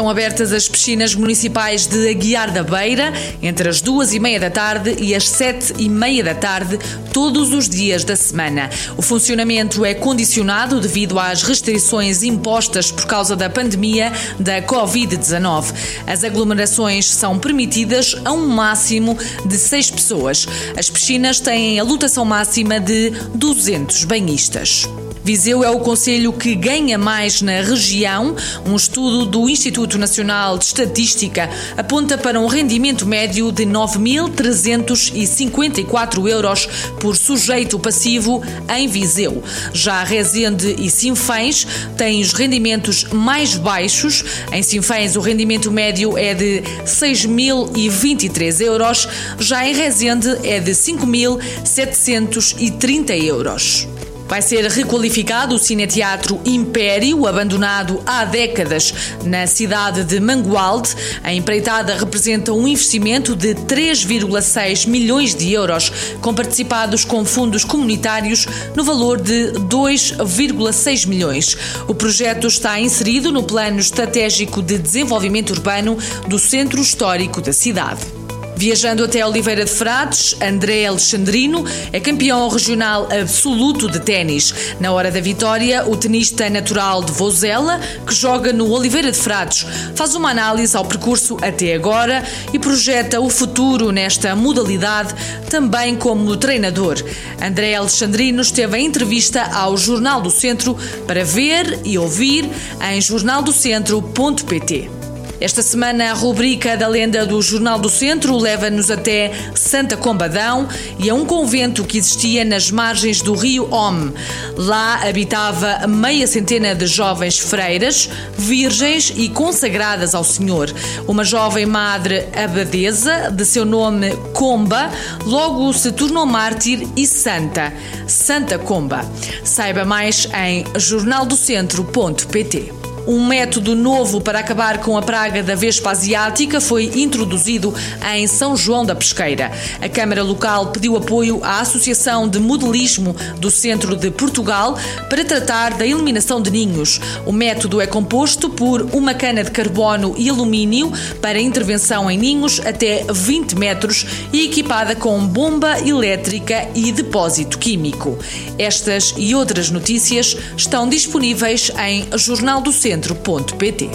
Estão abertas as piscinas municipais de Aguiar da Beira entre as duas e meia da tarde e as sete e meia da tarde, todos os dias da semana. O funcionamento é condicionado devido às restrições impostas por causa da pandemia da Covid-19. As aglomerações são permitidas a um máximo de seis pessoas. As piscinas têm a lotação máxima de 200 banhistas. Viseu é o conselho que ganha mais na região. Um estudo do Instituto Nacional de Estatística aponta para um rendimento médio de 9.354 euros por sujeito passivo em Viseu. Já Rezende e Sinfãs têm os rendimentos mais baixos. Em Sinfãs, o rendimento médio é de 6.023 euros, já em Rezende é de 5.730 euros. Vai ser requalificado o Cineteatro Império, abandonado há décadas na cidade de Mangualde. A empreitada representa um investimento de 3,6 milhões de euros, com participados com fundos comunitários no valor de 2,6 milhões. O projeto está inserido no Plano Estratégico de Desenvolvimento Urbano do Centro Histórico da cidade. Viajando até Oliveira de Frades, André Alexandrino é campeão regional absoluto de ténis. Na hora da vitória, o tenista natural de Vozela, que joga no Oliveira de Frades, faz uma análise ao percurso até agora e projeta o futuro nesta modalidade, também como treinador. André Alexandrino esteve em entrevista ao Jornal do Centro para ver e ouvir em jornaldocentro.pt. Esta semana, a rubrica da lenda do Jornal do Centro leva-nos até Santa Combadão e a um convento que existia nas margens do rio Homme. Lá habitava meia centena de jovens freiras, virgens e consagradas ao Senhor. Uma jovem madre abadesa, de seu nome Comba, logo se tornou mártir e santa. Santa Comba. Saiba mais em jornaldocentro.pt. Um método novo para acabar com a praga da vespa asiática foi introduzido em São João da Pesqueira. A Câmara Local pediu apoio à Associação de Modelismo do Centro de Portugal para tratar da eliminação de ninhos. O método é composto por uma cana de carbono e alumínio para intervenção em ninhos até 20 metros e equipada com bomba elétrica e depósito químico. Estas e outras notícias estão disponíveis em Jornal do Centro centro.pt.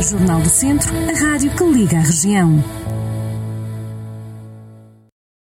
Jornal do Centro, a rádio que liga a região.